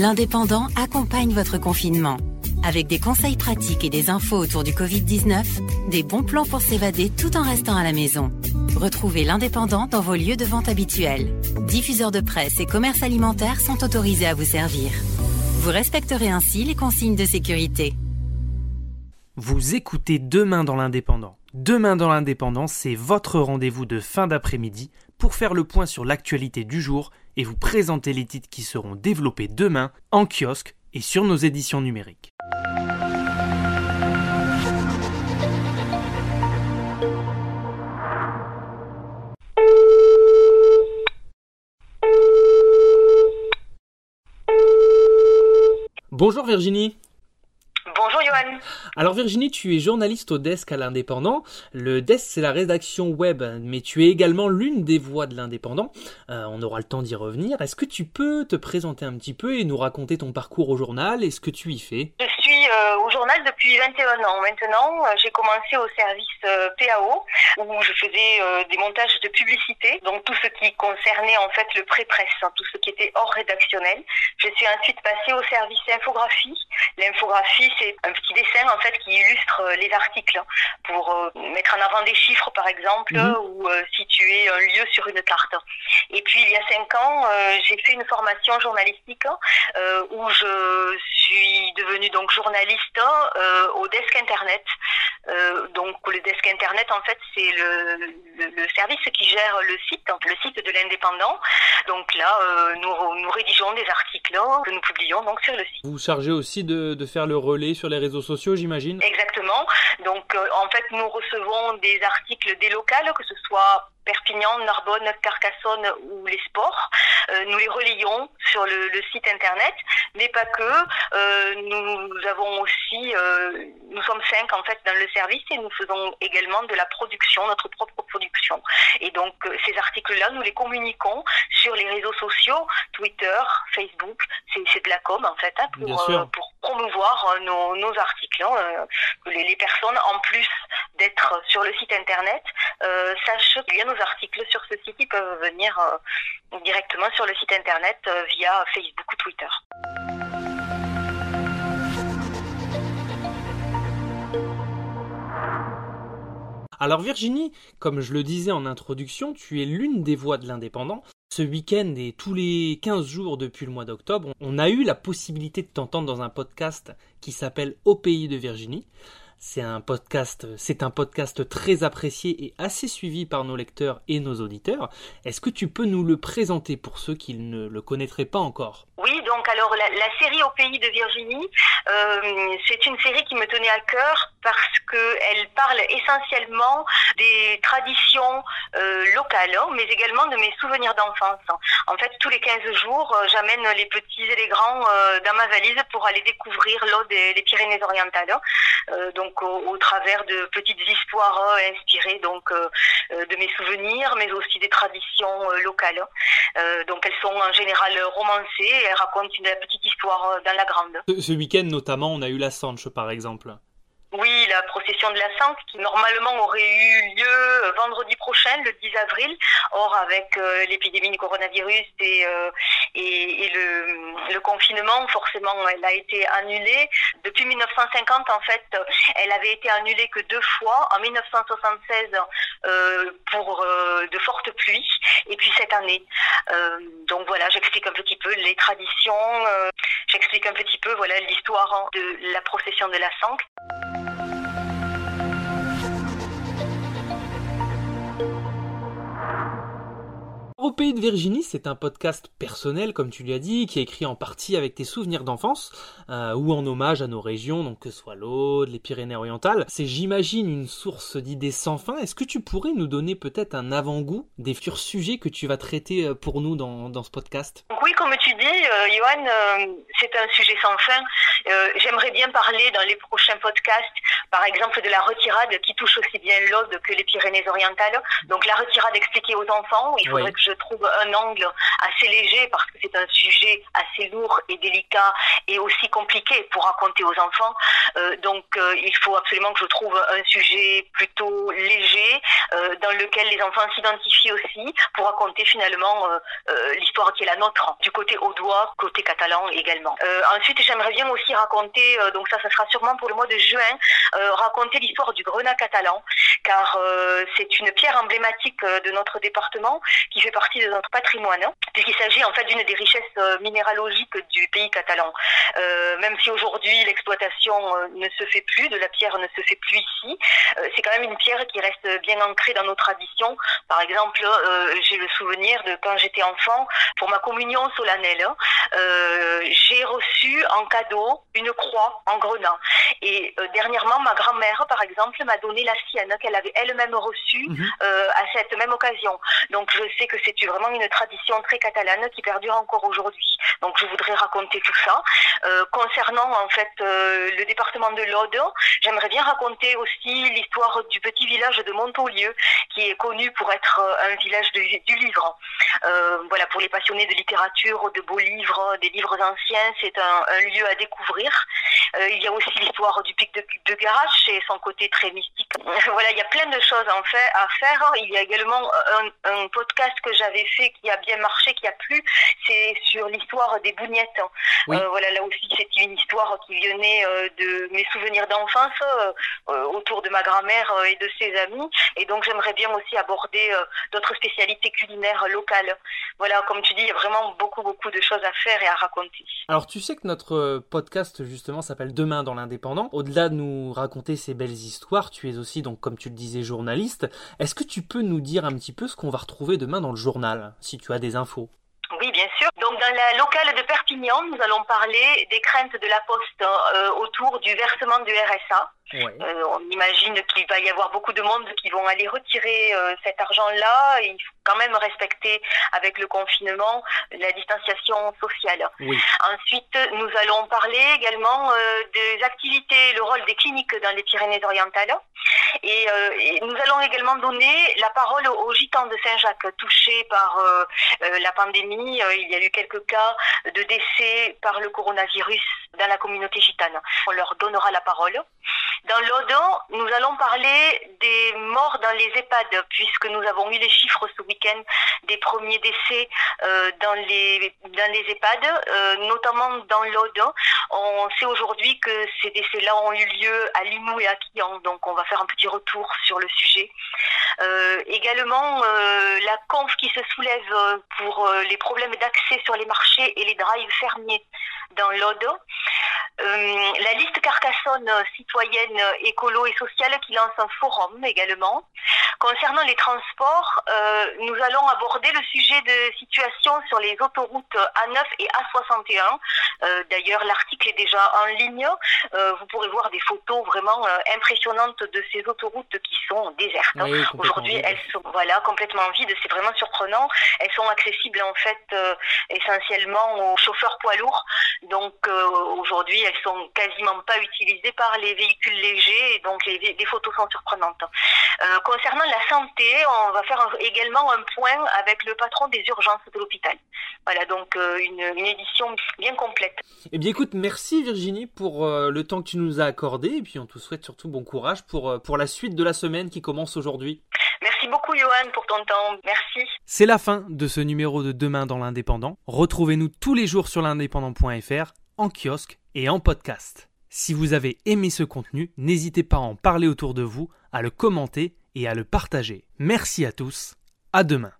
L'Indépendant accompagne votre confinement. Avec des conseils pratiques et des infos autour du Covid-19, des bons plans pour s'évader tout en restant à la maison. Retrouvez l'Indépendant dans vos lieux de vente habituels. Diffuseurs de presse et commerces alimentaires sont autorisés à vous servir. Vous respecterez ainsi les consignes de sécurité. Vous écoutez Demain dans l'Indépendant. Demain dans l'Indépendant, c'est votre rendez-vous de fin d'après-midi pour faire le point sur l'actualité du jour et vous présenter les titres qui seront développés demain en kiosque et sur nos éditions numériques. Bonjour Virginie. Alors Virginie, tu es journaliste au Desk à l'Indépendant. Le Desk, c'est la rédaction web, mais tu es également l'une des voix de l'Indépendant. Euh, on aura le temps d'y revenir. Est-ce que tu peux te présenter un petit peu et nous raconter ton parcours au journal et ce que tu y fais? Je suis euh, au journal depuis 21 ans. Maintenant, euh, j'ai commencé au service PAO où je faisais des montages de publicité, donc tout ce qui concernait en fait le pré-presse, hein, tout ce qui était hors rédactionnel. Je suis ensuite passée au service infographie. L'infographie, c'est un petit dessin en fait qui illustre euh, les articles pour euh, mettre en avant des chiffres par exemple mhm. ou euh, situer un lieu sur une carte. Et puis il y a cinq ans, j'ai fait une formation journalistique où je suis devenue donc journaliste au desk internet. donc le desk internet en fait c'est le, le, service qui gère le site, le site de l'indépendant. Donc là nous, nous rédigeons des articles que nous publions donc sur le site. Vous chargez aussi de, de faire le relais sur les réseaux sociaux, j'imagine Exactement. Donc, euh, en fait, nous recevons des articles des locales, que ce soit Perpignan, Narbonne, Carcassonne ou les sports. Euh, nous les relayons sur le, site internet, mais pas que. Euh, nous, avons aussi, nous sommes cinq en fait dans le service et nous faisons également de la production, notre propre production. Et donc ces articles-là, nous les communiquons sur les réseaux sociaux, Twitter, Facebook. C'est de la com en fait hein, pour, pour promouvoir nos, nos articles. Hein, les, les, personnes, en plus d'être sur le site internet, euh, sachent qu'il y a nos articles sur ce site, ils peuvent venir euh, directement sur le site internet euh, via Facebook ou Twitter. Alors Virginie, comme je le disais en introduction, tu es l'une des voix de l'indépendant. Ce week-end et tous les 15 jours depuis le mois d'octobre, on a eu la possibilité de t'entendre dans un podcast qui s'appelle Au pays de Virginie. C'est un podcast, c'est un podcast très apprécié et assez suivi par nos lecteurs et nos auditeurs. Est-ce que tu peux nous le présenter pour ceux qui ne le connaîtraient pas encore? Oui, donc alors la, série Au pays de Virginie, euh, c'est une série qui me tenait à cœur parce qu'elle parle essentiellement des traditions euh, locales, hein, mais également de mes souvenirs d'enfance. En fait, tous les 15 jours, euh, j'amène les petits et les grands dans ma valise pour aller découvrir l'eau des Pyrénées-Orientales. donc donc au, travers de petites histoires euh, inspirées donc euh, euh, de mes souvenirs, mais aussi des traditions locales. donc elles sont en général romancées et elles racontent une petite histoire dans la grande. Ce, week-end notamment, on a eu la Sanche par exemple. Oui, la procession de la Sainte qui normalement aurait eu lieu euh, vendredi prochain, le 10 avril. Or, avec euh, l'épidémie du coronavirus et, euh, le, confinement, forcément, elle a été annulée. Depuis 1950, en fait, elle avait été annulée que deux fois, en 1976 pour de fortes pluies, et puis cette année. donc voilà, j'explique un petit peu les traditions, j'explique un petit peu voilà l'histoire de la procession de la Sainte. Au pays de Virginie, c'est un podcast personnel, comme tu l'as dit, qui est écrit en partie avec tes souvenirs d'enfance, euh, ou en hommage à nos régions, donc que ce soit l'Aude, les Pyrénées-Orientales. C'est, j'imagine, une source d'idées sans fin. Est-ce que tu pourrais nous donner peut-être un avant-goût des futurs sujets que tu vas traiter euh, pour nous dans, dans ce podcast? Oui, comme tu dis, euh, Johan, euh, c'est un sujet sans fin. j'aimerais bien parler dans les prochains podcasts, par exemple, de la retirade qui touche aussi bien l'Aude que les Pyrénées-Orientales. Donc la retirade expliquée aux enfants, il faudrait que je trouve un angle assez léger parce que c'est un sujet assez lourd et délicat et aussi compliqué pour raconter aux enfants. Euh, donc euh, il faut absolument que je trouve un sujet plutôt léger euh, dans lequel les enfants s'identifient aussi pour raconter finalement l'histoire qui est la nôtre du côté audois, côté catalan également. ensuite j'aimerais bien aussi raconter, donc ça ça sera sûrement pour le mois de juin, raconter l'histoire du grenat catalan car c'est une pierre emblématique de notre département qui fait partie de notre patrimoine puisqu'il s'agit en fait d'une des richesses minéralogiques du pays catalan. même si aujourd'hui l'exploitation ne se fait plus, de la pierre ne se fait plus ici. Euh, c'est quand même une pierre qui reste bien ancrée dans nos traditions. Par exemple, euh, j'ai le souvenir de quand j'étais enfant, pour ma communion solennelle, euh, j'ai reçu en cadeau une croix en grenat. Et dernièrement, ma grand-mère, par exemple, m'a donné la sienne qu'elle avait elle-même reçue mhm. à cette même occasion. Donc je sais que c'est vraiment une tradition très catalane qui perdure encore aujourd'hui. Donc je voudrais raconter tout ça. concernant en fait le département de l'Aude, j'aimerais bien raconter aussi l'histoire du petit village de Montaulieu, qui est connu pour être euh, un village du livre. Euh, voilà, pour les passionnés de littérature, de beaux livres, des livres anciens, c'est un, lieu à découvrir. Euh, il y a aussi l'histoire du pic de, de Garage et son côté très mystique. voilà, il y a plein de choses en fait, à faire. Il y a également un, podcast que j'avais fait qui a bien marché, qui a plu. C'est sur l'histoire des bougnettes. voilà, là aussi, c'est une histoire qui venait de mes souvenirs d'enfance autour de ma grand-mère et de ses amis. Et donc, j'aimerais bien aussi aborder d'autres spécialités culinaires locales voilà, comme tu dis, il y a vraiment beaucoup, beaucoup de choses à faire Alors, tu sais que notre euh, podcast, justement, s'appelle Demain dans l'indépendant. Au-delà de nous raconter ces belles histoires, tu es aussi, donc, comme tu le disais, journaliste. Est-ce que tu peux nous dire un petit peu ce qu'on va retrouver demain dans le journal, si tu as des infos oui, bien sûr. Donc, dans la locale de Perpignan, nous allons parler des craintes de la Poste euh, autour du versement du RSA. Euh, on imagine qu'il va y avoir beaucoup de monde qui vont aller retirer euh, cet argent-là. Il faut quand même respecter avec le confinement la distanciation sociale. Ensuite, nous allons parler également des activités, le rôle des cliniques dans les Pyrénées-Orientales. Et, et, nous allons également donner la parole aux gitans de Saint-Jacques touchés par la pandémie. il y a eu quelques cas de décès par le coronavirus dans la communauté gitane. On leur donnera la parole. Dans l'Odon, nous allons parler morts dans les EHPAD, puisque nous avons eu les chiffres ce week-end des premiers décès euh, dans, les, dans les EHPAD, euh, notamment dans l'Odon. On sait aujourd'hui que ces décès-là ont eu lieu à Limoux et à Quillan, donc on va faire un petit retour sur le sujet. Euh, également, la conf qui se soulève pour les problèmes d'accès sur les marchés et les drives fermiers dans l'Odon. Euh, la liste Carcassonne citoyenne, écolo et sociale qui lance un forum également. Concernant les transports, euh, nous allons aborder le sujet de situation sur les autoroutes A9 et A61. Euh, d'ailleurs, l'article est déjà en ligne. vous pourrez voir des photos vraiment impressionnantes de ces autoroutes qui sont désertes. Aujourd'hui, elles sont voilà complètement vides. C'est vraiment surprenant. Elles sont accessibles en fait essentiellement aux chauffeurs poids lourds. Donc aujourd'hui, elles sont quasiment pas utilisées par les véhicules légers et donc les, photos sont surprenantes. Euh, concernant la santé, on va faire également un point avec le patron des urgences de l'hôpital. Voilà donc euh, une, édition bien complète. Eh bien écoute, merci Virginie pour euh, le temps que tu nous as accordé et puis on te souhaite surtout bon courage pour, pour la suite de la semaine qui commence aujourd'hui. Merci beaucoup Johan pour ton temps. Merci. C'est la fin de ce numéro de Demain dans l'Indépendant. Retrouvez-nous tous les jours sur l'indépendant.fr, en kiosque et en podcast. Si vous avez aimé ce contenu, n'hésitez pas à en parler autour de vous, à le commenter et à le partager. Merci à tous, à demain.